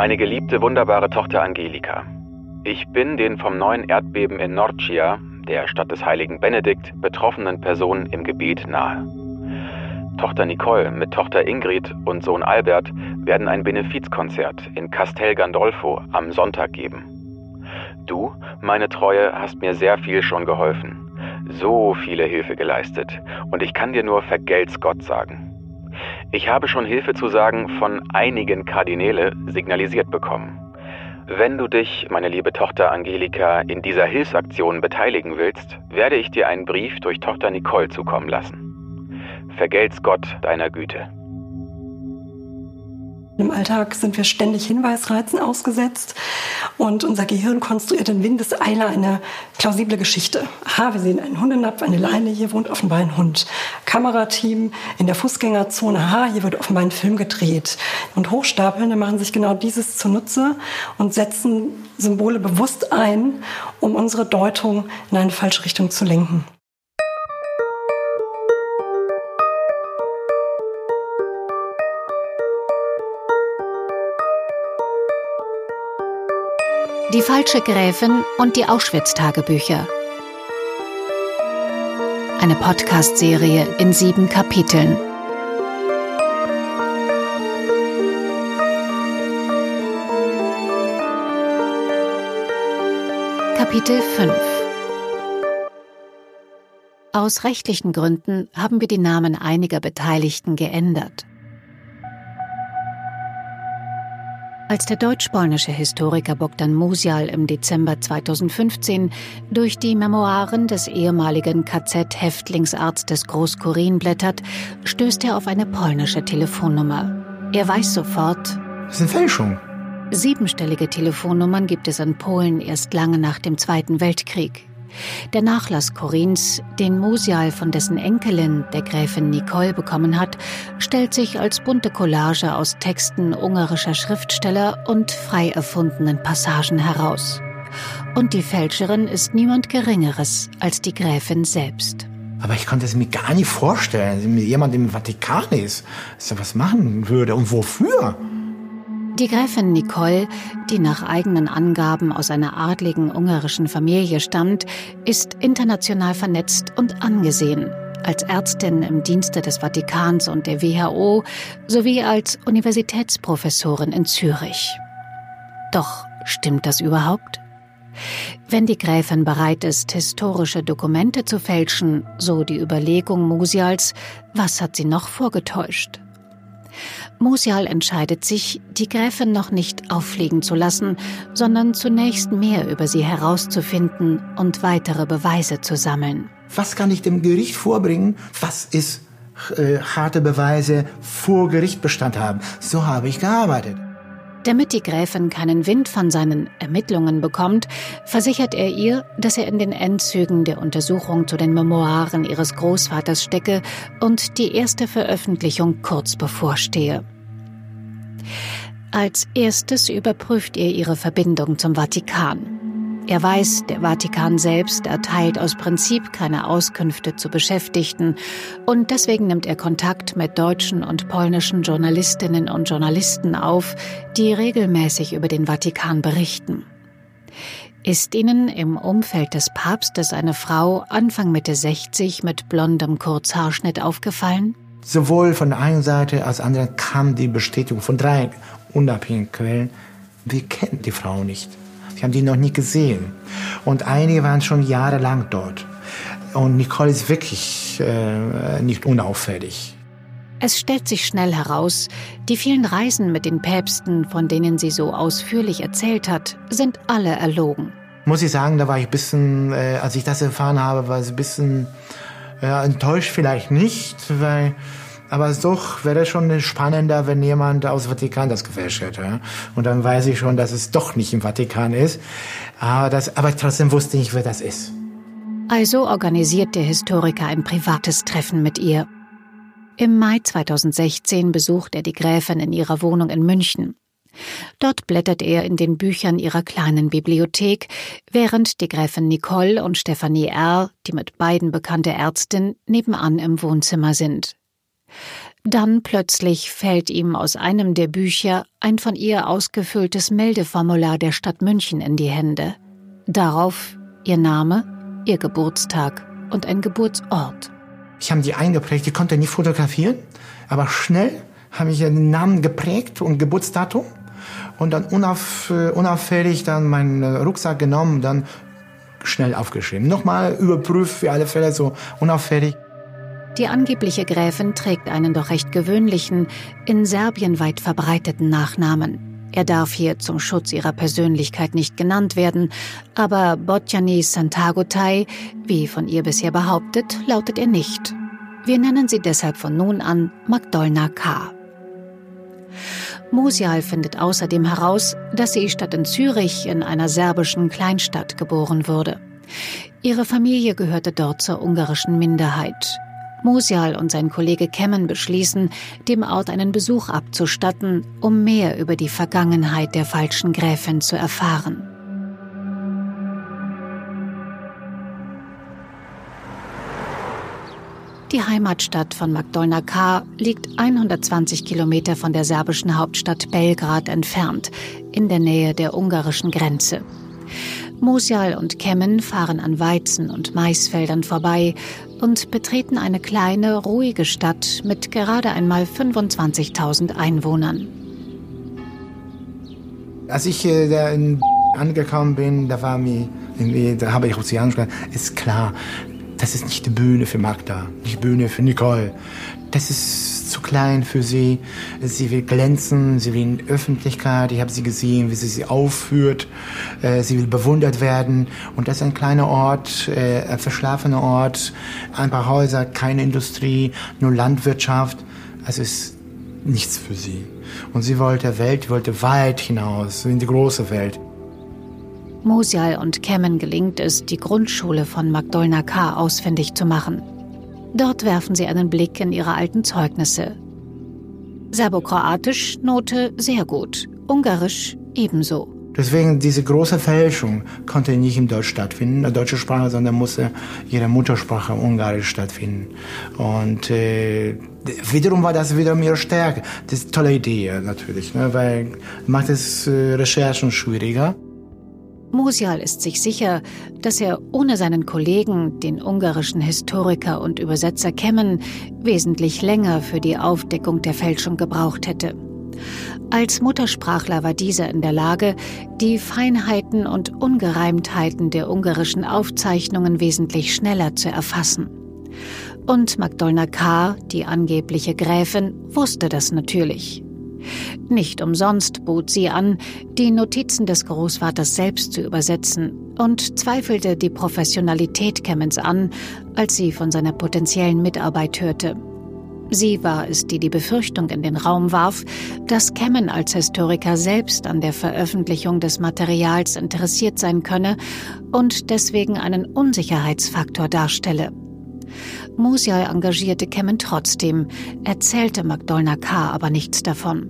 Meine geliebte, wunderbare Tochter Angelika. Ich bin den vom neuen Erdbeben in Norcia, der Stadt des heiligen Benedikt, betroffenen Personen im Gebet nahe. Tochter Nicole mit Tochter Ingrid und Sohn Albert werden ein Benefizkonzert in Castel Gandolfo am Sonntag geben. Du, meine Treue, hast mir sehr viel schon geholfen, so viele Hilfe geleistet und ich kann dir nur vergelt's Gott sagen. Ich habe schon Hilfe zu sagen von einigen Kardinäle signalisiert bekommen. Wenn du dich, meine liebe Tochter Angelika, in dieser Hilfsaktion beteiligen willst, werde ich dir einen Brief durch Tochter Nicole zukommen lassen. Vergelt's Gott deiner Güte. Im Alltag sind wir ständig Hinweisreizen ausgesetzt und unser Gehirn konstruiert in Windeseile eine plausible Geschichte. Aha, wir sehen einen Hundenapf, eine Leine, hier wohnt offenbar ein Hund. Kamerateam in der Fußgängerzone, aha, hier wird offenbar ein Film gedreht. Und Hochstapelnde machen sich genau dieses zunutze und setzen Symbole bewusst ein, um unsere Deutung in eine falsche Richtung zu lenken. Die falsche Gräfin und die Auschwitz-Tagebücher. Eine Podcast-Serie in sieben Kapiteln. Kapitel 5 Aus rechtlichen Gründen haben wir die Namen einiger Beteiligten geändert. Als der deutsch-polnische Historiker Bogdan Musial im Dezember 2015 durch die Memoiren des ehemaligen KZ-Häftlingsarztes Groß-Kurin blättert, stößt er auf eine polnische Telefonnummer. Er weiß sofort, das ist eine Fälschung. Siebenstellige Telefonnummern gibt es in Polen erst lange nach dem Zweiten Weltkrieg. Der Nachlass Corins, den Musial von dessen Enkelin, der Gräfin Nicole, bekommen hat, stellt sich als bunte Collage aus Texten ungarischer Schriftsteller und frei erfundenen Passagen heraus. Und die Fälscherin ist niemand Geringeres als die Gräfin selbst. Aber ich konnte es mir gar nicht vorstellen, dass jemand im Vatikan ist, dass er was machen würde und wofür. Die Gräfin Nicole, die nach eigenen Angaben aus einer adligen ungarischen Familie stammt, ist international vernetzt und angesehen. Als Ärztin im Dienste des Vatikans und der WHO sowie als Universitätsprofessorin in Zürich. Doch stimmt das überhaupt? Wenn die Gräfin bereit ist, historische Dokumente zu fälschen, so die Überlegung Musials, was hat sie noch vorgetäuscht? Musial entscheidet sich, die Gräfin noch nicht auffliegen zu lassen, sondern zunächst mehr über sie herauszufinden und weitere Beweise zu sammeln. Was kann ich dem Gericht vorbringen? Was ist äh, harte Beweise vor Gericht Bestand haben? So habe ich gearbeitet. Damit die Gräfin keinen Wind von seinen Ermittlungen bekommt, versichert er ihr, dass er in den Endzügen der Untersuchung zu den Memoiren ihres Großvaters stecke und die erste Veröffentlichung kurz bevorstehe. Als erstes überprüft er ihre Verbindung zum Vatikan. Er weiß, der Vatikan selbst erteilt aus Prinzip keine Auskünfte zu Beschäftigten und deswegen nimmt er Kontakt mit deutschen und polnischen Journalistinnen und Journalisten auf, die regelmäßig über den Vatikan berichten. Ist Ihnen im Umfeld des Papstes eine Frau Anfang Mitte 60 mit blondem Kurzhaarschnitt aufgefallen? Sowohl von der einen Seite als anderen kam die Bestätigung von drei unabhängigen Quellen. Wir kennen die Frau nicht. Sie haben die noch nie gesehen. Und einige waren schon jahrelang dort. Und Nicole ist wirklich äh, nicht unauffällig. Es stellt sich schnell heraus, die vielen Reisen mit den Päpsten, von denen sie so ausführlich erzählt hat, sind alle erlogen. Muss ich sagen, da war ich ein bisschen, äh, als ich das erfahren habe, war ich ein bisschen äh, enttäuscht, vielleicht nicht, weil aber doch wäre schon spannender, wenn jemand aus Vatikan das gefälscht hätte. Und dann weiß ich schon, dass es doch nicht im Vatikan ist. Aber, das, aber trotzdem wusste ich, wer das ist. Also organisiert der Historiker ein privates Treffen mit ihr. Im Mai 2016 besucht er die Gräfin in ihrer Wohnung in München. Dort blättert er in den Büchern ihrer kleinen Bibliothek, während die Gräfin Nicole und Stephanie R., die mit beiden bekannte Ärztin, nebenan im Wohnzimmer sind. Dann plötzlich fällt ihm aus einem der Bücher ein von ihr ausgefülltes Meldeformular der Stadt München in die Hände. Darauf ihr Name, ihr Geburtstag und ein Geburtsort. Ich habe die eingeprägt, ich konnte nicht fotografieren, aber schnell habe ich den Namen geprägt und Geburtsdatum und dann unauf, äh, unauffällig dann meinen Rucksack genommen dann schnell aufgeschrieben. Nochmal überprüft für alle Fälle so unauffällig. Die angebliche Gräfin trägt einen doch recht gewöhnlichen, in Serbien weit verbreiteten Nachnamen. Er darf hier zum Schutz ihrer Persönlichkeit nicht genannt werden, aber Botjani Santagotai, wie von ihr bisher behauptet, lautet er nicht. Wir nennen sie deshalb von nun an Magdolna K. Musial findet außerdem heraus, dass sie statt in Zürich in einer serbischen Kleinstadt geboren wurde. Ihre Familie gehörte dort zur ungarischen Minderheit. Musial und sein Kollege Kemmen beschließen, dem Ort einen Besuch abzustatten, um mehr über die Vergangenheit der falschen Gräfin zu erfahren. Die Heimatstadt von Magdolna K. liegt 120 Kilometer von der serbischen Hauptstadt Belgrad entfernt, in der Nähe der ungarischen Grenze. Mosial und Kemmen fahren an Weizen- und Maisfeldern vorbei und betreten eine kleine, ruhige Stadt mit gerade einmal 25.000 Einwohnern. Als ich äh, in angekommen bin, da war mir da habe ich Russianisch gesagt, ist klar, das ist nicht die Bühne für Magda, nicht die Bühne für Nicole. Das ist zu klein für sie. Sie will glänzen, sie will in Öffentlichkeit. Ich habe sie gesehen, wie sie sie aufführt. Äh, sie will bewundert werden. Und das ist ein kleiner Ort, äh, ein verschlafener Ort. Ein paar Häuser, keine Industrie, nur Landwirtschaft. Also es ist nichts für sie. Und sie wollte Welt, wollte weit hinaus, in die große Welt. Mosial und Kemmen gelingt es, die Grundschule von Magdolna K. ausfindig zu machen. Dort werfen sie einen Blick in ihre alten Zeugnisse. Serbokroatisch Note sehr gut, Ungarisch ebenso. Deswegen diese große Fälschung konnte nicht in Deutsch stattfinden, in deutsche Sprache, sondern musste ihre Muttersprache Ungarisch stattfinden. Und äh, wiederum war das wiederum ihre Stärke. Das ist eine tolle Idee natürlich, ne, weil macht es äh, Recherchen schwieriger. Musial ist sich sicher, dass er ohne seinen Kollegen, den ungarischen Historiker und Übersetzer Kemmen, wesentlich länger für die Aufdeckung der Fälschung gebraucht hätte. Als Muttersprachler war dieser in der Lage, die Feinheiten und Ungereimtheiten der ungarischen Aufzeichnungen wesentlich schneller zu erfassen. Und Magdolna K., die angebliche Gräfin, wusste das natürlich. Nicht umsonst bot sie an, die Notizen des Großvaters selbst zu übersetzen und zweifelte die Professionalität Kemmens an, als sie von seiner potenziellen Mitarbeit hörte. Sie war es, die die Befürchtung in den Raum warf, dass Kemmen als Historiker selbst an der Veröffentlichung des Materials interessiert sein könne und deswegen einen Unsicherheitsfaktor darstelle. Musial engagierte Kemmen trotzdem, erzählte Magdolna K. aber nichts davon.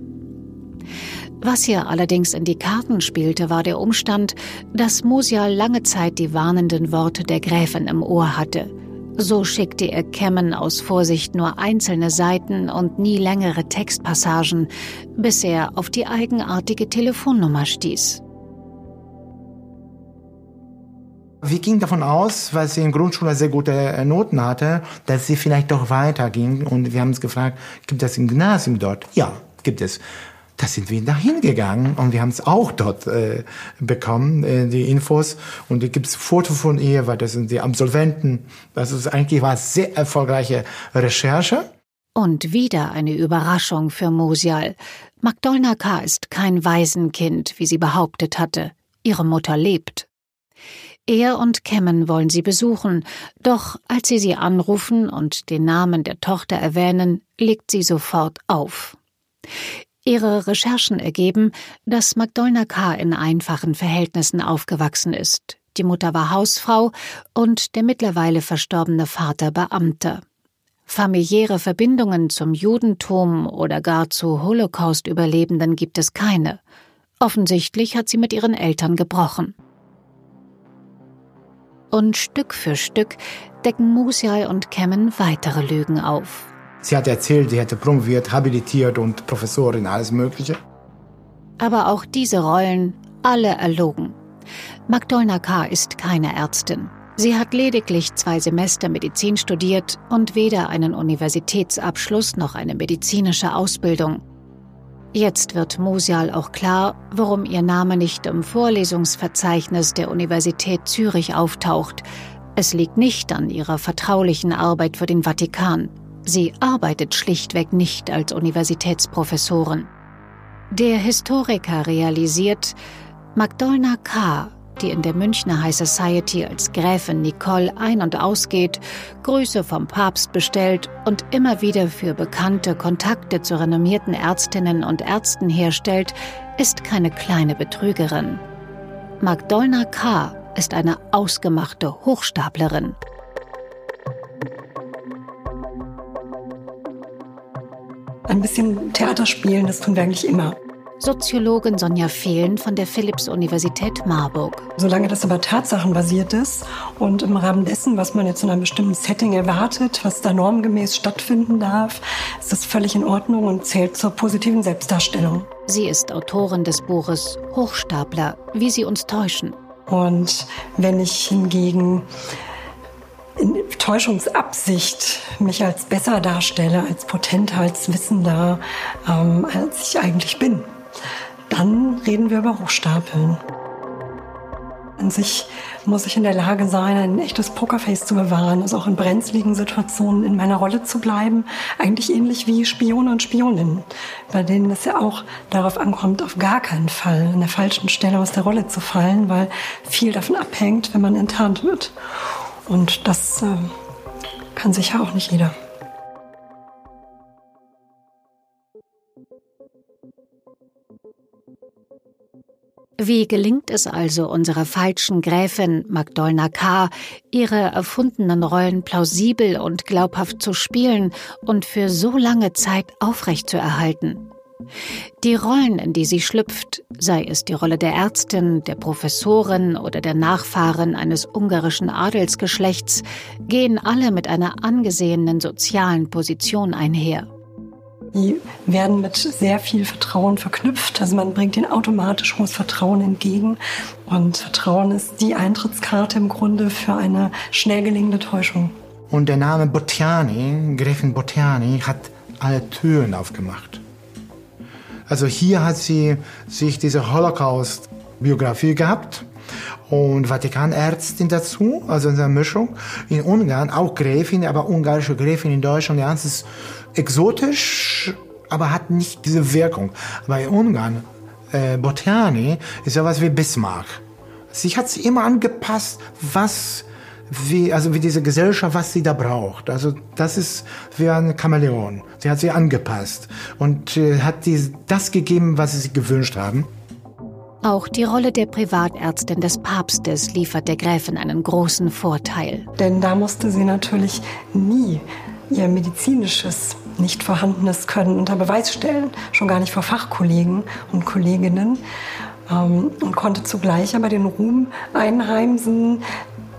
Was hier allerdings in die Karten spielte, war der Umstand, dass Musial lange Zeit die warnenden Worte der Gräfin im Ohr hatte. So schickte er Kemmen aus Vorsicht nur einzelne Seiten und nie längere Textpassagen, bis er auf die eigenartige Telefonnummer stieß. Wir gingen davon aus, weil sie in Grundschule sehr gute äh, Noten hatte, dass sie vielleicht doch weiterging. Und wir haben uns gefragt, gibt es ein Gymnasium dort? Ja, gibt es. Da sind wir dahin gegangen und wir haben es auch dort äh, bekommen, äh, die Infos. Und da gibt es Foto von ihr, weil das sind die Absolventen. Das ist eigentlich war sehr erfolgreiche Recherche. Und wieder eine Überraschung für Musial. Magdolna K. ist kein Waisenkind, wie sie behauptet hatte. Ihre Mutter lebt. Er und Kemmen wollen sie besuchen, doch als sie sie anrufen und den Namen der Tochter erwähnen, legt sie sofort auf. Ihre Recherchen ergeben, dass Magdolna K. in einfachen Verhältnissen aufgewachsen ist. Die Mutter war Hausfrau und der mittlerweile verstorbene Vater Beamter. Familiäre Verbindungen zum Judentum oder gar zu Holocaust-Überlebenden gibt es keine. Offensichtlich hat sie mit ihren Eltern gebrochen. Und Stück für Stück decken Musial und Kemmen weitere Lügen auf. Sie hat erzählt, sie hätte promoviert, habilitiert und Professorin, alles Mögliche. Aber auch diese Rollen, alle erlogen. Magdolna K. ist keine Ärztin. Sie hat lediglich zwei Semester Medizin studiert und weder einen Universitätsabschluss noch eine medizinische Ausbildung. Jetzt wird Musial auch klar, warum ihr Name nicht im Vorlesungsverzeichnis der Universität Zürich auftaucht. Es liegt nicht an ihrer vertraulichen Arbeit für den Vatikan. Sie arbeitet schlichtweg nicht als Universitätsprofessorin. Der Historiker realisiert, Magdolna K., die in der Münchner High Society als Gräfin Nicole ein- und ausgeht, Grüße vom Papst bestellt und immer wieder für bekannte Kontakte zu renommierten Ärztinnen und Ärzten herstellt, ist keine kleine Betrügerin. Magdolna K. ist eine ausgemachte Hochstaplerin. Ein bisschen Theater spielen, das tun wir eigentlich immer. Soziologin Sonja Fehlen von der Philipps-Universität Marburg. Solange das aber tatsachenbasiert ist und im Rahmen dessen, was man jetzt in einem bestimmten Setting erwartet, was da normgemäß stattfinden darf, ist das völlig in Ordnung und zählt zur positiven Selbstdarstellung. Sie ist Autorin des Buches Hochstapler, wie sie uns täuschen. Und wenn ich hingegen in Täuschungsabsicht mich als besser darstelle, als potenter, als wissender, ähm, als ich eigentlich bin, dann reden wir über Hochstapeln. An sich muss ich in der Lage sein, ein echtes Pokerface zu bewahren, also auch in brenzligen Situationen in meiner Rolle zu bleiben. Eigentlich ähnlich wie Spione und Spioninnen, bei denen es ja auch darauf ankommt, auf gar keinen Fall an der falschen Stelle aus der Rolle zu fallen, weil viel davon abhängt, wenn man enttarnt wird. Und das äh, kann sicher auch nicht jeder. Wie gelingt es also unserer falschen Gräfin Magdolna K., ihre erfundenen Rollen plausibel und glaubhaft zu spielen und für so lange Zeit aufrechtzuerhalten? Die Rollen, in die sie schlüpft, sei es die Rolle der Ärztin, der Professorin oder der Nachfahren eines ungarischen Adelsgeschlechts, gehen alle mit einer angesehenen sozialen Position einher. Die werden mit sehr viel Vertrauen verknüpft. Also man bringt ihnen automatisch hohes Vertrauen entgegen. Und Vertrauen ist die Eintrittskarte im Grunde für eine schnell gelingende Täuschung. Und der Name Bottiani, Gräfin Bottiani, hat alle Türen aufgemacht. Also hier hat sie sich diese Holocaust-Biografie gehabt und Vatikanärztin dazu, also in der Mischung. In Ungarn auch Gräfin, aber ungarische Gräfin in Deutschland, ja, es ist exotisch, aber hat nicht diese Wirkung. Bei Ungarn, äh, Bottiani ist ja was wie Bismarck. Sie hat sich immer angepasst, was wie, also wie diese Gesellschaft, was sie da braucht. Also das ist wie ein Chamäleon. Sie hat sie angepasst und äh, hat die, das gegeben, was sie sich gewünscht haben. Auch die Rolle der Privatärztin des Papstes liefert der Gräfin einen großen Vorteil. Denn da musste sie natürlich nie ihr medizinisches nicht vorhandenes Können unter Beweis stellen, schon gar nicht vor Fachkollegen und Kolleginnen ähm, und konnte zugleich aber den Ruhm einheimsen,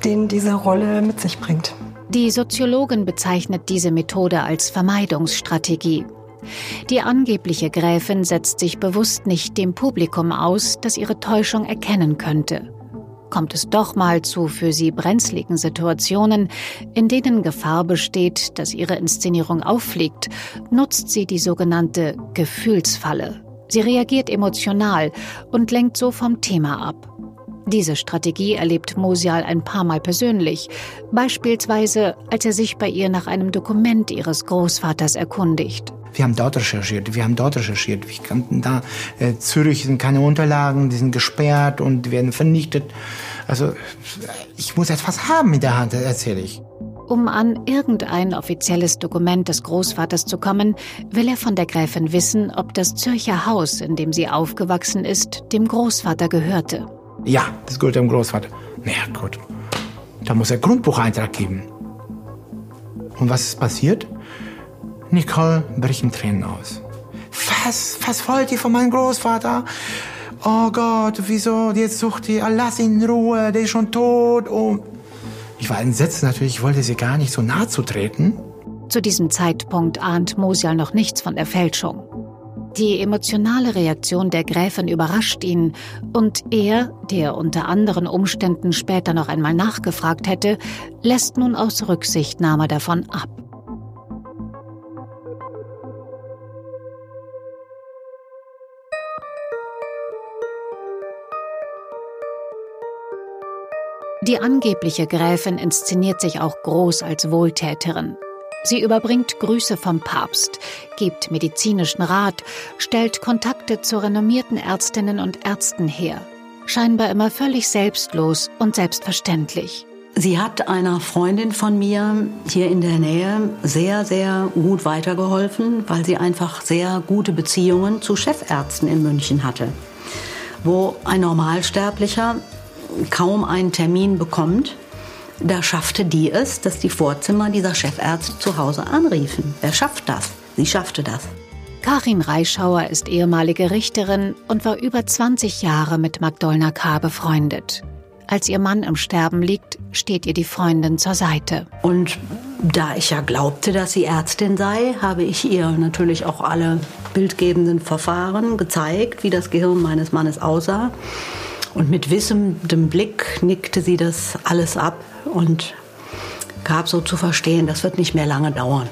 den diese Rolle mit sich bringt. Die Soziologin bezeichnet diese Methode als Vermeidungsstrategie. Die angebliche Gräfin setzt sich bewusst nicht dem Publikum aus, das ihre Täuschung erkennen könnte kommt es doch mal zu für sie brenzligen Situationen, in denen Gefahr besteht, dass ihre Inszenierung auffliegt, nutzt sie die sogenannte Gefühlsfalle. Sie reagiert emotional und lenkt so vom Thema ab. Diese Strategie erlebt Mosial ein paar Mal persönlich, beispielsweise als er sich bei ihr nach einem Dokument ihres Großvaters erkundigt. Wir haben dort recherchiert, wir haben dort recherchiert. Wir kannten da äh, Zürich sind keine Unterlagen, die sind gesperrt und werden vernichtet. Also ich muss etwas haben in der Hand, erzähle ich. Um an irgendein offizielles Dokument des Großvaters zu kommen, will er von der Gräfin wissen, ob das Zürcher Haus, in dem sie aufgewachsen ist, dem Großvater gehörte. Ja, das gehört dem Großvater. Na ja, gut. Da muss er Grundbucheintrag geben. Und was ist passiert? Nicole bricht in Tränen aus. Was? Was wollt ihr von meinem Großvater? Oh Gott, wieso? Jetzt sucht ihr, lass ihn in Ruhe, der ist schon tot. Oh. Ich war entsetzt natürlich, ich wollte sie gar nicht so nahe zu treten. Zu diesem Zeitpunkt ahnt Mosial noch nichts von der Fälschung. Die emotionale Reaktion der Gräfin überrascht ihn und er, der unter anderen Umständen später noch einmal nachgefragt hätte, lässt nun aus Rücksichtnahme davon ab. Die angebliche Gräfin inszeniert sich auch groß als Wohltäterin. Sie überbringt Grüße vom Papst, gibt medizinischen Rat, stellt Kontakte zu renommierten Ärztinnen und Ärzten her. Scheinbar immer völlig selbstlos und selbstverständlich. Sie hat einer Freundin von mir hier in der Nähe sehr, sehr gut weitergeholfen, weil sie einfach sehr gute Beziehungen zu Chefärzten in München hatte, wo ein Normalsterblicher kaum einen Termin bekommt da schaffte die es, dass die Vorzimmer dieser Chefärzte zu Hause anriefen. Wer schafft das? Sie schaffte das. Karin Reischauer ist ehemalige Richterin und war über 20 Jahre mit Magdolna K. befreundet. Als ihr Mann im Sterben liegt, steht ihr die Freundin zur Seite. Und da ich ja glaubte, dass sie Ärztin sei, habe ich ihr natürlich auch alle bildgebenden Verfahren gezeigt, wie das Gehirn meines Mannes aussah. Und mit wissendem Blick nickte sie das alles ab und gab so zu verstehen, das wird nicht mehr lange dauern.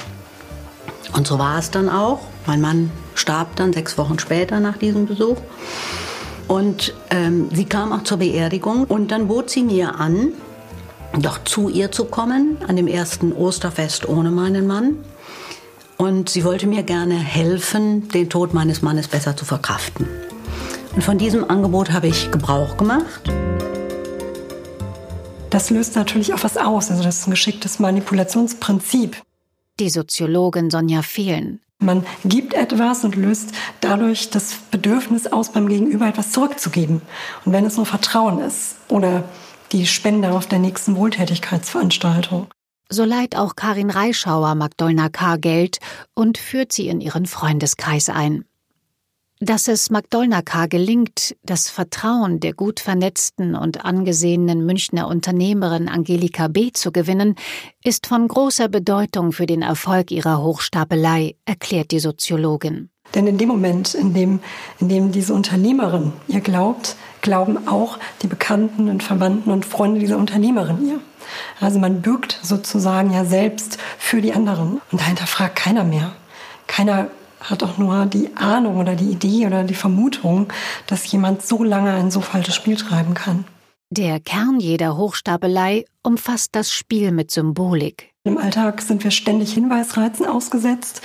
Und so war es dann auch. Mein Mann starb dann sechs Wochen später nach diesem Besuch. Und ähm, sie kam auch zur Beerdigung und dann bot sie mir an, doch zu ihr zu kommen an dem ersten Osterfest ohne meinen Mann. Und sie wollte mir gerne helfen, den Tod meines Mannes besser zu verkraften. Und von diesem Angebot habe ich Gebrauch gemacht. Das löst natürlich auch was aus. Also das ist ein geschicktes Manipulationsprinzip. Die Soziologin Sonja Fehlen. Man gibt etwas und löst dadurch das Bedürfnis aus, beim Gegenüber etwas zurückzugeben. Und wenn es nur Vertrauen ist oder die Spende auf der nächsten Wohltätigkeitsveranstaltung. So leiht auch Karin Reischauer Magdolna K. Geld und führt sie in ihren Freundeskreis ein. Dass es Magdolna K. gelingt, das Vertrauen der gut vernetzten und angesehenen Münchner Unternehmerin Angelika B. zu gewinnen, ist von großer Bedeutung für den Erfolg ihrer Hochstapelei, erklärt die Soziologin. Denn in dem Moment, in dem, in dem diese Unternehmerin ihr glaubt, glauben auch die Bekannten und Verwandten und Freunde dieser Unternehmerin ihr. Also man bürgt sozusagen ja selbst für die anderen. Und dahinter fragt keiner mehr. Keiner hat auch nur die Ahnung oder die Idee oder die Vermutung, dass jemand so lange ein so falsches Spiel treiben kann. Der Kern jeder Hochstapelei umfasst das Spiel mit Symbolik. Im Alltag sind wir ständig Hinweisreizen ausgesetzt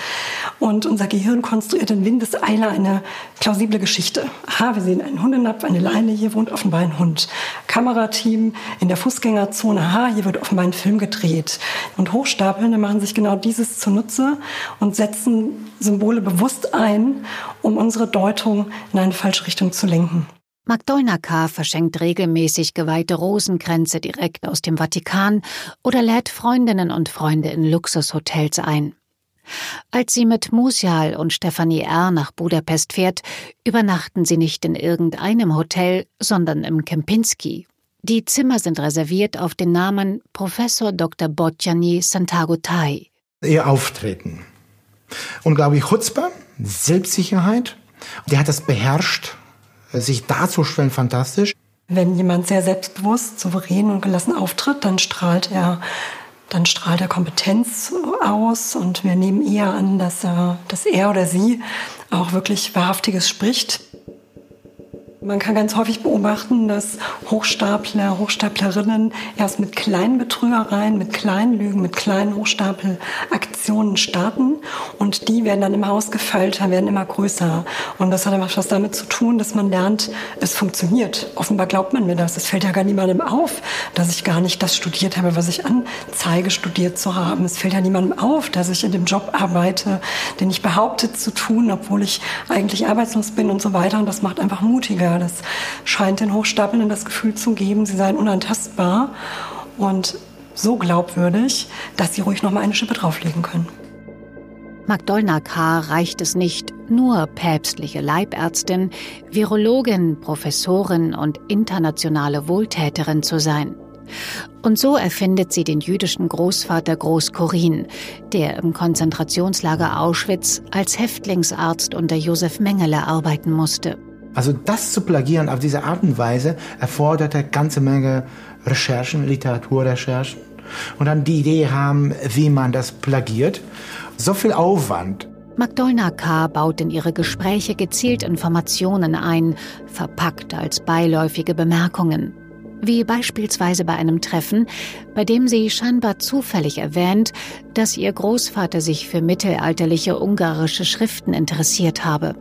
und unser Gehirn konstruiert in Windeseile eine plausible Geschichte. Aha, wir sehen einen Hundenapf, eine Leine, hier wohnt offenbar ein Hund. Kamerateam in der Fußgängerzone, aha, hier wird offenbar ein Film gedreht. Und Hochstapelnde machen sich genau dieses zunutze und setzen Symbole bewusst ein, um unsere Deutung in eine falsche Richtung zu lenken. Magdolna K. verschenkt regelmäßig geweihte Rosenkränze direkt aus dem Vatikan oder lädt Freundinnen und Freunde in Luxushotels ein. Als sie mit Musial und Stefanie R. nach Budapest fährt, übernachten sie nicht in irgendeinem Hotel, sondern im Kempinski. Die Zimmer sind reserviert auf den Namen Professor Dr. Botjani Santagotai. Ihr Auftreten. Unglaublich Chutzpe, Selbstsicherheit. Der hat das beherrscht sich darzustellen, fantastisch. Wenn jemand sehr selbstbewusst, souverän und gelassen auftritt, dann strahlt er, dann strahlt er Kompetenz aus und wir nehmen eher an, dass er, dass er oder sie auch wirklich Wahrhaftiges spricht. Man kann ganz häufig beobachten, dass Hochstapler, Hochstaplerinnen erst mit kleinen Betrügereien, mit kleinen Lügen, mit kleinen Hochstapelaktionen starten und die werden dann immer ausgefeilter, werden immer größer. Und das hat einfach was damit zu tun, dass man lernt, es funktioniert. Offenbar glaubt man mir das. Es fällt ja gar niemandem auf, dass ich gar nicht das studiert habe, was ich anzeige, studiert zu haben. Es fällt ja niemandem auf, dass ich in dem Job arbeite, den ich behaupte zu tun, obwohl ich eigentlich arbeitslos bin und so weiter. Und das macht einfach mutiger. Das scheint den Hochstapelnden das Gefühl zu geben, sie seien unantastbar und so glaubwürdig, dass sie ruhig noch mal eine Schippe drauflegen können. Magdolna K. reicht es nicht, nur päpstliche Leibärztin, Virologin, Professorin und internationale Wohltäterin zu sein. Und so erfindet sie den jüdischen Großvater Groß-Korin, der im Konzentrationslager Auschwitz als Häftlingsarzt unter Josef Mengele arbeiten musste. Also das zu plagieren auf diese Art und Weise erforderte ganze Menge Recherchen, Literaturrecherchen und dann die Idee haben, wie man das plagiert. So viel Aufwand. Magdolna K. baut in ihre Gespräche gezielt Informationen ein, verpackt als beiläufige Bemerkungen. Wie beispielsweise bei einem Treffen, bei dem sie scheinbar zufällig erwähnt, dass ihr Großvater sich für mittelalterliche ungarische Schriften interessiert habe.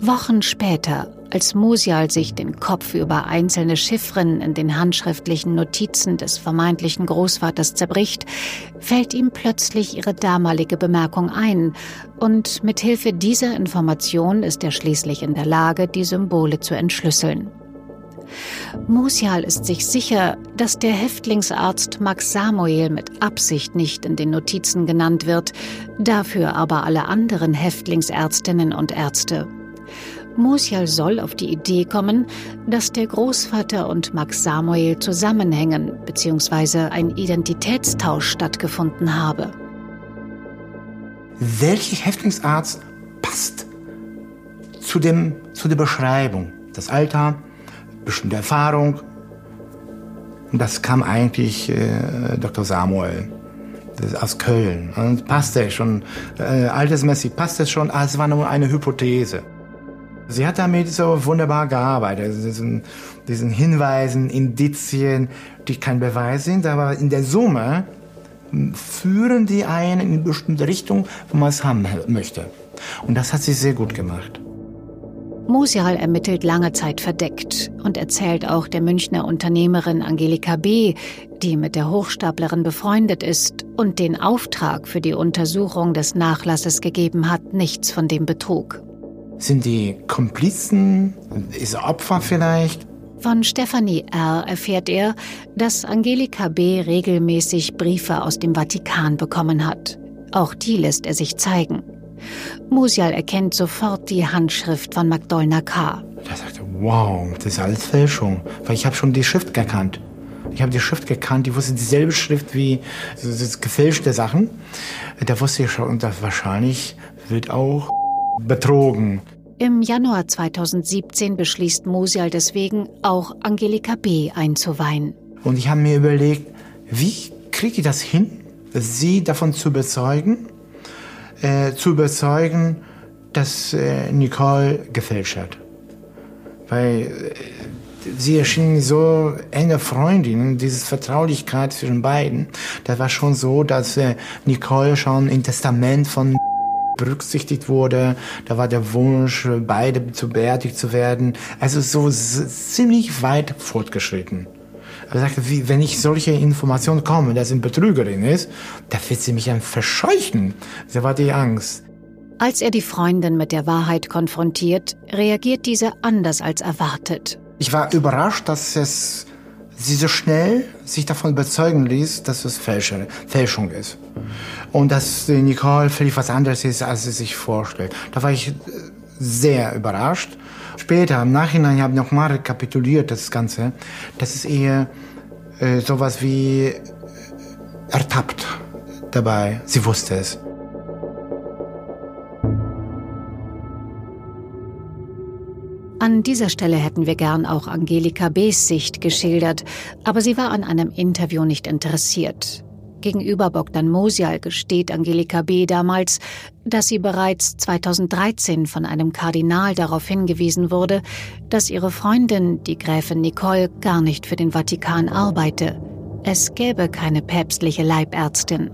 Wochen später, als Musial sich den Kopf über einzelne Chiffren in den handschriftlichen Notizen des vermeintlichen Großvaters zerbricht, fällt ihm plötzlich ihre damalige Bemerkung ein, und mit Hilfe dieser Information ist er schließlich in der Lage, die Symbole zu entschlüsseln. Musial ist sich sicher, dass der Häftlingsarzt Max Samuel mit Absicht nicht in den Notizen genannt wird, dafür aber alle anderen Häftlingsärztinnen und Ärzte. Musial soll auf die Idee kommen, dass der Großvater und Max Samuel zusammenhängen bzw. ein Identitätstausch stattgefunden habe. Welcher Häftlingsarzt passt zu, dem, zu der Beschreibung? Das Alter, bestimmte Erfahrung. Und das kam eigentlich äh, Dr. Samuel aus Köln. Und passte schon, äh, altersmäßig passte es schon, ah, es war nur eine Hypothese. Sie hat damit so wunderbar gearbeitet, diesen, diesen Hinweisen, Indizien, die kein Beweis sind, aber in der Summe führen die einen in eine bestimmte Richtung, wo man es haben möchte. Und das hat sie sehr gut gemacht. Musial ermittelt lange Zeit verdeckt und erzählt auch der Münchner Unternehmerin Angelika B., die mit der Hochstaplerin befreundet ist und den Auftrag für die Untersuchung des Nachlasses gegeben hat, nichts von dem Betrug. Sind die Komplizen? Ist Opfer vielleicht? Von Stephanie R. erfährt er, dass Angelika B. regelmäßig Briefe aus dem Vatikan bekommen hat. Auch die lässt er sich zeigen. Musial erkennt sofort die Handschrift von Magdolna K. Er sagte, wow, das ist alles Fälschung, weil ich habe schon die Schrift gekannt. Ich habe die Schrift gekannt, die wusste dieselbe Schrift wie das gefälschte Sachen. Da wusste ich schon, und das wahrscheinlich wird auch betrogen. Im Januar 2017 beschließt Musial deswegen, auch Angelika B. einzuweihen. Und ich habe mir überlegt, wie kriege ich das hin, sie davon zu überzeugen, äh, zu überzeugen, dass äh, Nicole gefälscht hat. Weil äh, sie erschienen so enge Freundinnen, diese Vertraulichkeit zwischen beiden. Das war schon so, dass äh, Nicole schon im Testament von berücksichtigt wurde. Da war der Wunsch, beide zu beerdigt zu werden. Also so ziemlich weit fortgeschritten. Er sagte, wie, wenn ich solche Informationen komme, dass sie eine Betrügerin ist, da wird sie mich dann verscheuchen. Das war die Angst. Als er die Freundin mit der Wahrheit konfrontiert, reagiert diese anders als erwartet. Ich war überrascht, dass es sie so schnell sich davon überzeugen ließ, dass es Fälschung ist. Und dass Nicole völlig was anderes ist, als sie sich vorstellt. Da war ich sehr überrascht. Später, im Nachhinein, habe ich nochmal rekapituliert, das Ganze. Das ist eher äh, sowas wie ertappt dabei. Sie wusste es. An dieser Stelle hätten wir gern auch Angelika B.'s Sicht geschildert, aber sie war an einem Interview nicht interessiert. Gegenüber Bogdan Mosial gesteht Angelika B. damals, dass sie bereits 2013 von einem Kardinal darauf hingewiesen wurde, dass ihre Freundin, die Gräfin Nicole, gar nicht für den Vatikan arbeite. Es gäbe keine päpstliche Leibärztin.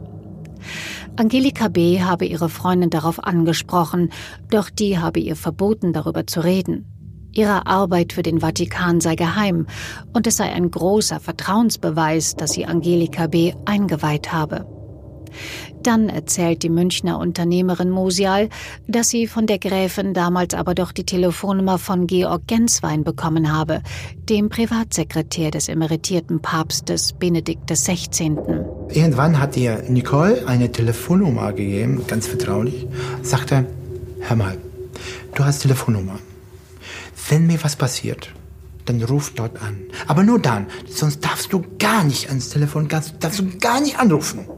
Angelika B. habe ihre Freundin darauf angesprochen, doch die habe ihr verboten, darüber zu reden. Ihre Arbeit für den Vatikan sei geheim und es sei ein großer Vertrauensbeweis, dass sie Angelika B. eingeweiht habe. Dann erzählt die Münchner Unternehmerin Musial, dass sie von der Gräfin damals aber doch die Telefonnummer von Georg Genswein bekommen habe, dem Privatsekretär des emeritierten Papstes Benedikt XVI. Irgendwann hat ihr Nicole eine Telefonnummer gegeben, ganz vertraulich, sagte, hör mal, du hast Telefonnummer. Wenn mir was passiert, dann ruf dort an. Aber nur dann, sonst darfst du gar nicht ans Telefon, darfst du gar nicht anrufen.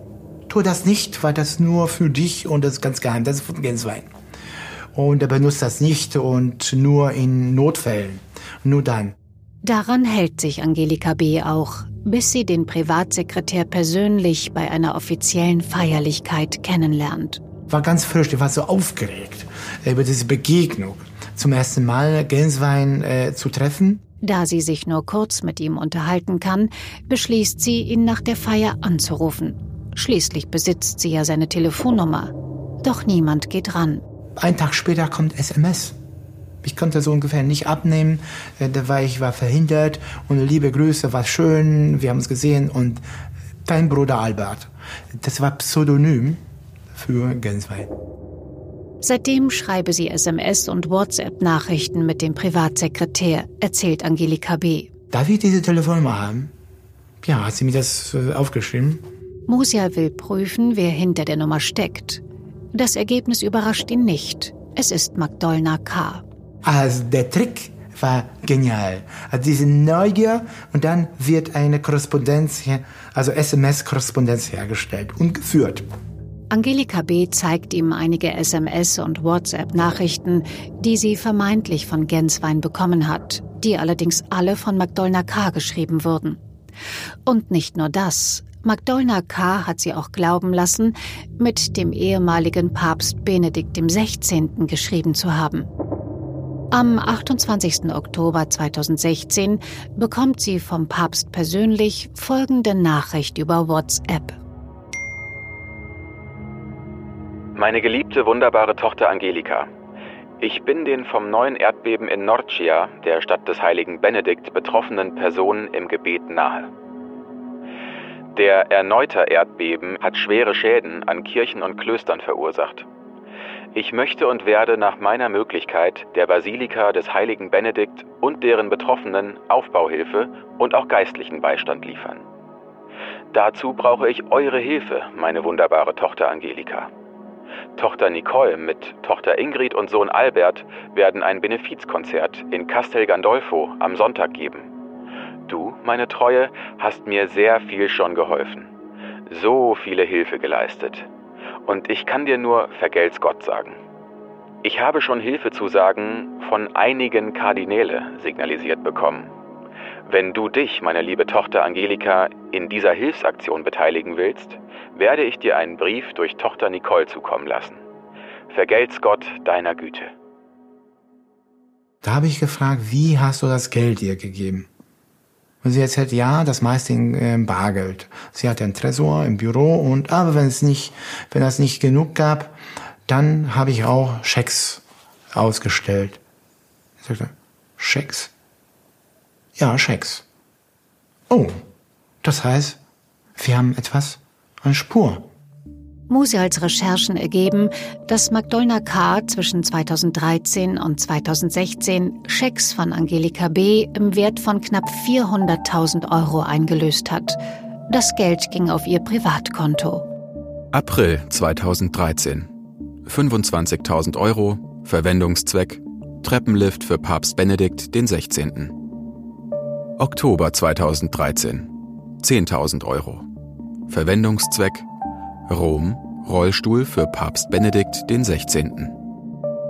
Tu das nicht, weil das nur für dich und das ist ganz geheim, das ist von Genswein. Und er benutzt das nicht und nur in Notfällen. Nur dann. Daran hält sich Angelika B. auch, bis sie den Privatsekretär persönlich bei einer offiziellen Feierlichkeit kennenlernt. War ganz frisch, ich war so aufgeregt über diese Begegnung. Zum ersten Mal Genswein äh, zu treffen. Da sie sich nur kurz mit ihm unterhalten kann, beschließt sie, ihn nach der Feier anzurufen. Schließlich besitzt sie ja seine Telefonnummer. Doch niemand geht ran. Ein Tag später kommt SMS. Ich konnte so ungefähr nicht abnehmen, äh, weil ich war verhindert und liebe Grüße, war schön, wir haben uns gesehen und dein Bruder Albert. Das war Pseudonym für Genswein. Seitdem schreibe sie SMS und WhatsApp-Nachrichten mit dem Privatsekretär, erzählt Angelika B. Darf ich diese Telefonnummer haben? Ja, hat sie mir das äh, aufgeschrieben? Musia will prüfen, wer hinter der Nummer steckt. Das Ergebnis überrascht ihn nicht. Es ist Magdolna K. Also der Trick war genial. Also diese Neugier und dann wird eine Korrespondenz, also SMS-Korrespondenz hergestellt und geführt. Angelika B. zeigt ihm einige SMS- und WhatsApp-Nachrichten, die sie vermeintlich von Genswein bekommen hat, die allerdings alle von Magdolna K. geschrieben wurden. Und nicht nur das. Magdolna K. hat sie auch glauben lassen, mit dem ehemaligen Papst Benedikt XVI. geschrieben zu haben. Am 28. Oktober 2016 bekommt sie vom Papst persönlich folgende Nachricht über WhatsApp. Meine geliebte, wunderbare Tochter Angelika, ich bin den vom neuen Erdbeben in Norcia, der Stadt des heiligen Benedikt, betroffenen Personen im Gebet nahe. Der erneute Erdbeben hat schwere Schäden an Kirchen und Klöstern verursacht. Ich möchte und werde nach meiner Möglichkeit der Basilika des heiligen Benedikt und deren Betroffenen Aufbauhilfe und auch geistlichen Beistand liefern. Dazu brauche ich eure Hilfe, meine wunderbare Tochter Angelika. Tochter Nicole mit Tochter Ingrid und Sohn Albert werden ein Benefizkonzert in Castel Gandolfo am Sonntag geben. Du, meine Treue, hast mir sehr viel schon geholfen. So viele Hilfe geleistet. Und ich kann dir nur vergelt's Gott sagen. Ich habe schon Hilfezusagen von einigen Kardinäle signalisiert bekommen. Wenn du dich, meine liebe Tochter Angelika, in dieser Hilfsaktion beteiligen willst, werde ich dir einen Brief durch Tochter Nicole zukommen lassen. Vergelt's Gott deiner Güte. Da habe ich gefragt, wie hast du das Geld ihr gegeben? Und sie erzählt, ja, das meiste in äh, Bargeld. Sie hatte einen Tresor im Büro und, aber wenn es nicht, wenn es nicht genug gab, dann habe ich auch Schecks ausgestellt. Ich sagte, Schecks? Ja, Schecks. Oh, das heißt, wir haben etwas an Spur. Musials Recherchen ergeben, dass Magdolna K. zwischen 2013 und 2016 Schecks von Angelika B. im Wert von knapp 400.000 Euro eingelöst hat. Das Geld ging auf ihr Privatkonto. April 2013. 25.000 Euro, Verwendungszweck, Treppenlift für Papst Benedikt den 16. Oktober 2013. 10.000 Euro. Verwendungszweck Rom, Rollstuhl für Papst Benedikt den 16.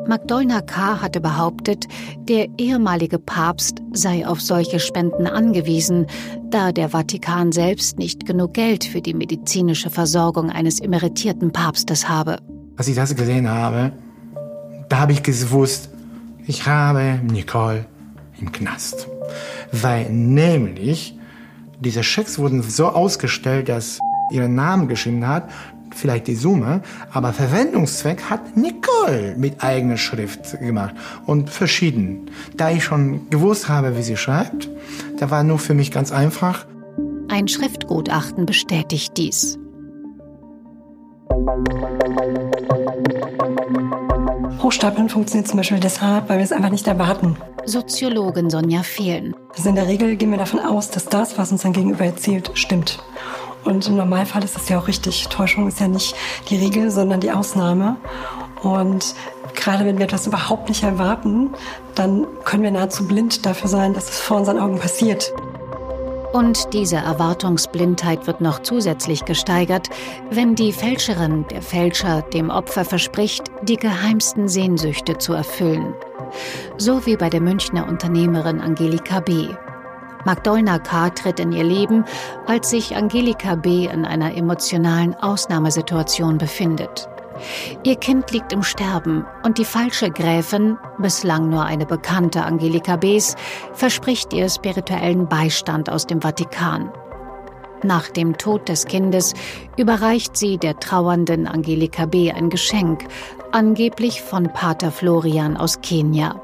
Magdolna K. hatte behauptet, der ehemalige Papst sei auf solche Spenden angewiesen, da der Vatikan selbst nicht genug Geld für die medizinische Versorgung eines emeritierten Papstes habe. Als ich das gesehen habe, da habe ich gewusst, ich habe Nicole im Knast. Weil nämlich diese Schecks wurden so ausgestellt, dass ihren Namen geschrieben hat, vielleicht die Summe, aber Verwendungszweck hat Nicole mit eigener Schrift gemacht und verschieden. Da ich schon gewusst habe, wie sie schreibt, da war nur für mich ganz einfach. Ein Schriftgutachten bestätigt dies. Hochstapeln funktioniert zum Beispiel deshalb, weil wir es einfach nicht erwarten. Soziologin Sonja Fehlen. Also in der Regel gehen wir davon aus, dass das, was uns dann gegenüber erzählt, stimmt. Und im Normalfall ist das ja auch richtig. Täuschung ist ja nicht die Regel, sondern die Ausnahme. Und gerade wenn wir etwas überhaupt nicht erwarten, dann können wir nahezu blind dafür sein, dass es vor unseren Augen passiert. Und diese Erwartungsblindheit wird noch zusätzlich gesteigert, wenn die Fälscherin, der Fälscher dem Opfer verspricht, die geheimsten Sehnsüchte zu erfüllen. So wie bei der Münchner Unternehmerin Angelika B. Magdolna K. tritt in ihr Leben, als sich Angelika B. in einer emotionalen Ausnahmesituation befindet. Ihr Kind liegt im Sterben und die falsche Gräfin, bislang nur eine bekannte Angelika B.s, verspricht ihr spirituellen Beistand aus dem Vatikan. Nach dem Tod des Kindes überreicht sie der trauernden Angelika B. ein Geschenk, angeblich von Pater Florian aus Kenia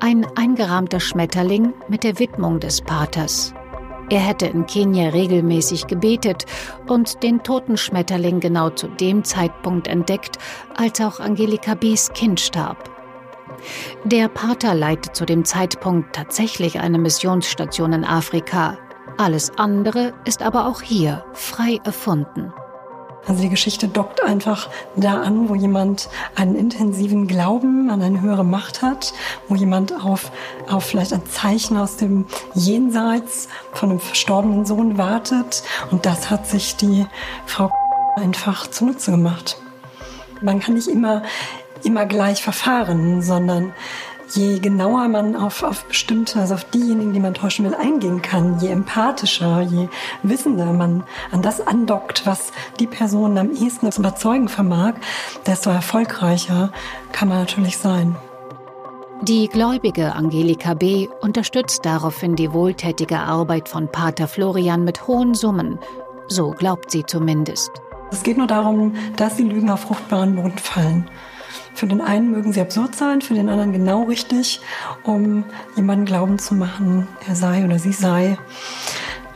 ein eingerahmter Schmetterling mit der Widmung des Paters. Er hätte in Kenia regelmäßig gebetet und den toten Schmetterling genau zu dem Zeitpunkt entdeckt, als auch Angelika B.s Kind starb. Der Pater leitet zu dem Zeitpunkt tatsächlich eine Missionsstation in Afrika. Alles andere ist aber auch hier frei erfunden. Also die Geschichte dockt einfach da an, wo jemand einen intensiven Glauben an eine höhere Macht hat, wo jemand auf, auf vielleicht ein Zeichen aus dem Jenseits von einem verstorbenen Sohn wartet. Und das hat sich die Frau einfach zunutze gemacht. Man kann nicht immer, immer gleich verfahren, sondern je genauer man auf, auf bestimmte, also auf diejenigen, die man täuschen will, eingehen kann, je empathischer, je wissender man an das andockt, was die Person am ehesten zu überzeugen vermag, desto erfolgreicher kann man natürlich sein. Die gläubige Angelika B. unterstützt daraufhin die wohltätige Arbeit von Pater Florian mit hohen Summen. So glaubt sie zumindest. Es geht nur darum, dass die Lügen auf fruchtbaren Boden fallen. Für den einen mögen sie absurd sein, für den anderen genau richtig, um jemanden glauben zu machen, er sei oder sie sei,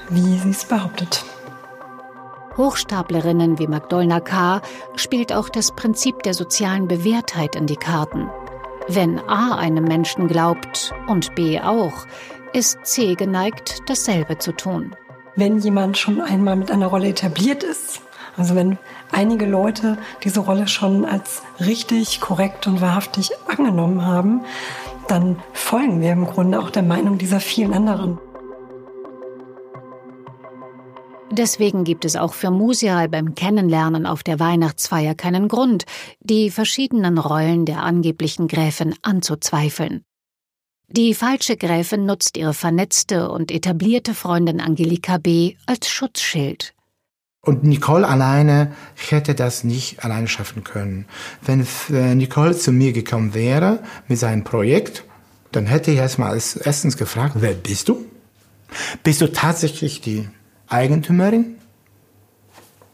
wie sie es behauptet. Hochstaplerinnen wie Magdolna K. spielt auch das Prinzip der sozialen Bewährtheit in die Karten. Wenn A einem Menschen glaubt und B auch, ist C geneigt, dasselbe zu tun. Wenn jemand schon einmal mit einer Rolle etabliert ist, also wenn einige Leute diese Rolle schon als richtig, korrekt und wahrhaftig angenommen haben, dann folgen wir im Grunde auch der Meinung dieser vielen anderen. Deswegen gibt es auch für Musial beim Kennenlernen auf der Weihnachtsfeier keinen Grund, die verschiedenen Rollen der angeblichen Gräfin anzuzweifeln. Die falsche Gräfin nutzt ihre vernetzte und etablierte Freundin Angelika B. als Schutzschild. Und Nicole alleine hätte das nicht alleine schaffen können. Wenn äh, Nicole zu mir gekommen wäre mit seinem Projekt, dann hätte ich erstmal als erstens gefragt, wer bist du? Bist du tatsächlich die Eigentümerin?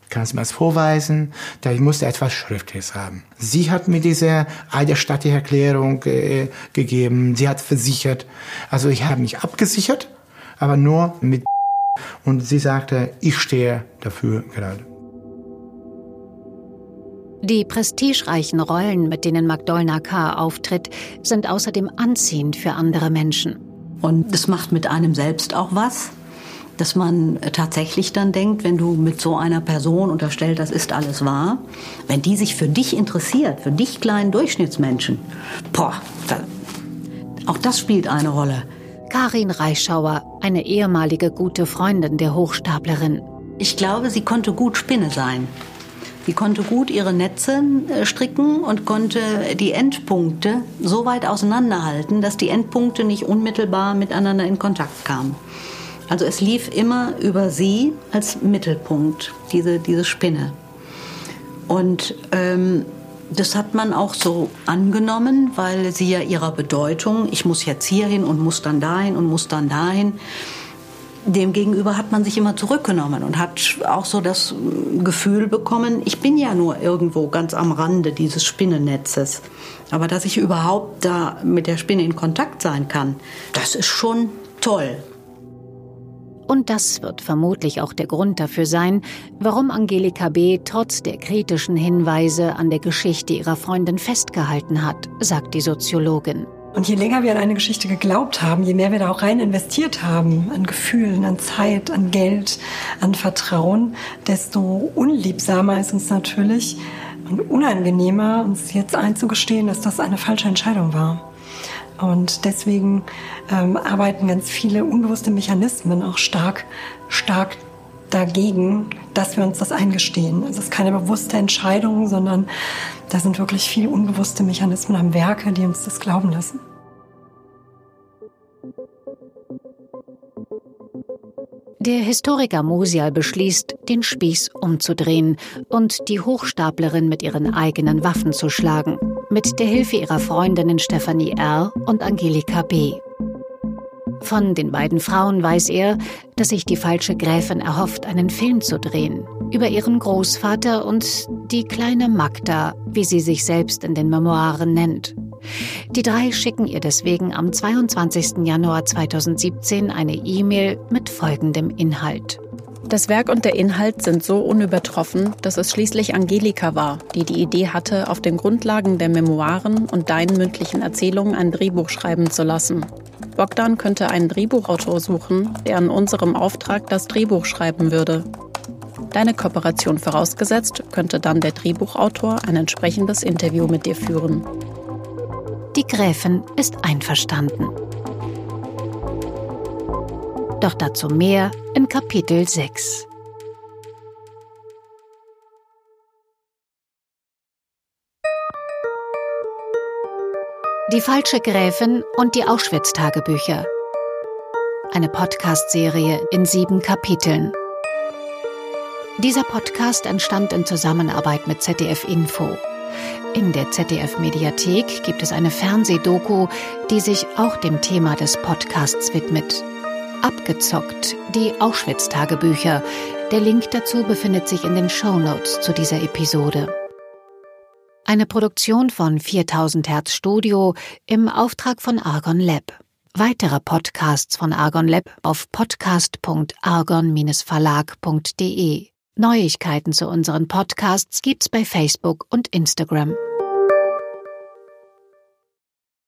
Kannst du mir das vorweisen? Da ich musste etwas Schriftliches haben. Sie hat mir diese eidesstattliche Erklärung äh, gegeben. Sie hat versichert. Also ich habe mich abgesichert, aber nur mit und sie sagte, ich stehe dafür gerade. Die prestigereichen Rollen, mit denen Magdolna K. auftritt, sind außerdem anziehend für andere Menschen. Und das macht mit einem selbst auch was, dass man tatsächlich dann denkt, wenn du mit so einer Person unterstellt, das ist alles wahr, wenn die sich für dich interessiert, für dich kleinen Durchschnittsmenschen, boah, da, auch das spielt eine Rolle. Karin Reischauer, eine ehemalige gute Freundin der Hochstaplerin. Ich glaube, sie konnte gut Spinne sein. Sie konnte gut ihre Netze äh, stricken und konnte die Endpunkte so weit auseinanderhalten, dass die Endpunkte nicht unmittelbar miteinander in Kontakt kamen. Also es lief immer über sie als Mittelpunkt, diese, diese Spinne. Und ähm, das hat man auch so angenommen, weil sie ja ihrer Bedeutung, ich muss jetzt hierhin und muss dann dahin und muss dann dahin, demgegenüber hat man sich immer zurückgenommen und hat auch so das Gefühl bekommen, ich bin ja nur irgendwo ganz am Rande dieses Spinnennetzes. Aber dass ich überhaupt da mit der Spinne in Kontakt sein kann, das ist schon toll. Und das wird vermutlich auch der Grund dafür sein, warum Angelika B. trotz der kritischen Hinweise an der Geschichte ihrer Freundin festgehalten hat, sagt die Soziologin. Und je länger wir an eine Geschichte geglaubt haben, je mehr wir da auch rein investiert haben, an Gefühlen, an Zeit, an Geld, an Vertrauen, desto unliebsamer ist uns natürlich, und unangenehmer, uns jetzt einzugestehen, dass das eine falsche Entscheidung war. Und deswegen ähm, arbeiten ganz viele unbewusste Mechanismen auch stark, stark dagegen, dass wir uns das eingestehen. Also es ist keine bewusste Entscheidung, sondern da sind wirklich viele unbewusste Mechanismen am Werke, die uns das glauben lassen. Der Historiker Mosial beschließt, den Spieß umzudrehen und die Hochstaplerin mit ihren eigenen Waffen zu schlagen, mit der Hilfe ihrer Freundinnen Stephanie R. und Angelika B. Von den beiden Frauen weiß er, dass sich die falsche Gräfin erhofft, einen Film zu drehen über ihren Großvater und die kleine Magda, wie sie sich selbst in den Memoiren nennt. Die drei schicken ihr deswegen am 22. Januar 2017 eine E-Mail mit folgendem Inhalt. Das Werk und der Inhalt sind so unübertroffen, dass es schließlich Angelika war, die die Idee hatte, auf den Grundlagen der Memoiren und deinen mündlichen Erzählungen ein Drehbuch schreiben zu lassen. Bogdan könnte einen Drehbuchautor suchen, der an unserem Auftrag das Drehbuch schreiben würde. Deine Kooperation vorausgesetzt, könnte dann der Drehbuchautor ein entsprechendes Interview mit dir führen. Die Gräfin ist einverstanden. Doch dazu mehr in Kapitel 6. Die falsche Gräfin und die Auschwitz-Tagebücher. Eine Podcast-Serie in sieben Kapiteln. Dieser Podcast entstand in Zusammenarbeit mit ZDF Info. In der ZDF-Mediathek gibt es eine Fernsehdoku, die sich auch dem Thema des Podcasts widmet. Abgezockt, die Auschwitz-Tagebücher. Der Link dazu befindet sich in den Show Notes zu dieser Episode. Eine Produktion von 4000 Hertz Studio im Auftrag von Argon Lab. Weitere Podcasts von Argon Lab auf podcast.argon-verlag.de. Neuigkeiten zu unseren Podcasts gibt's bei Facebook und Instagram.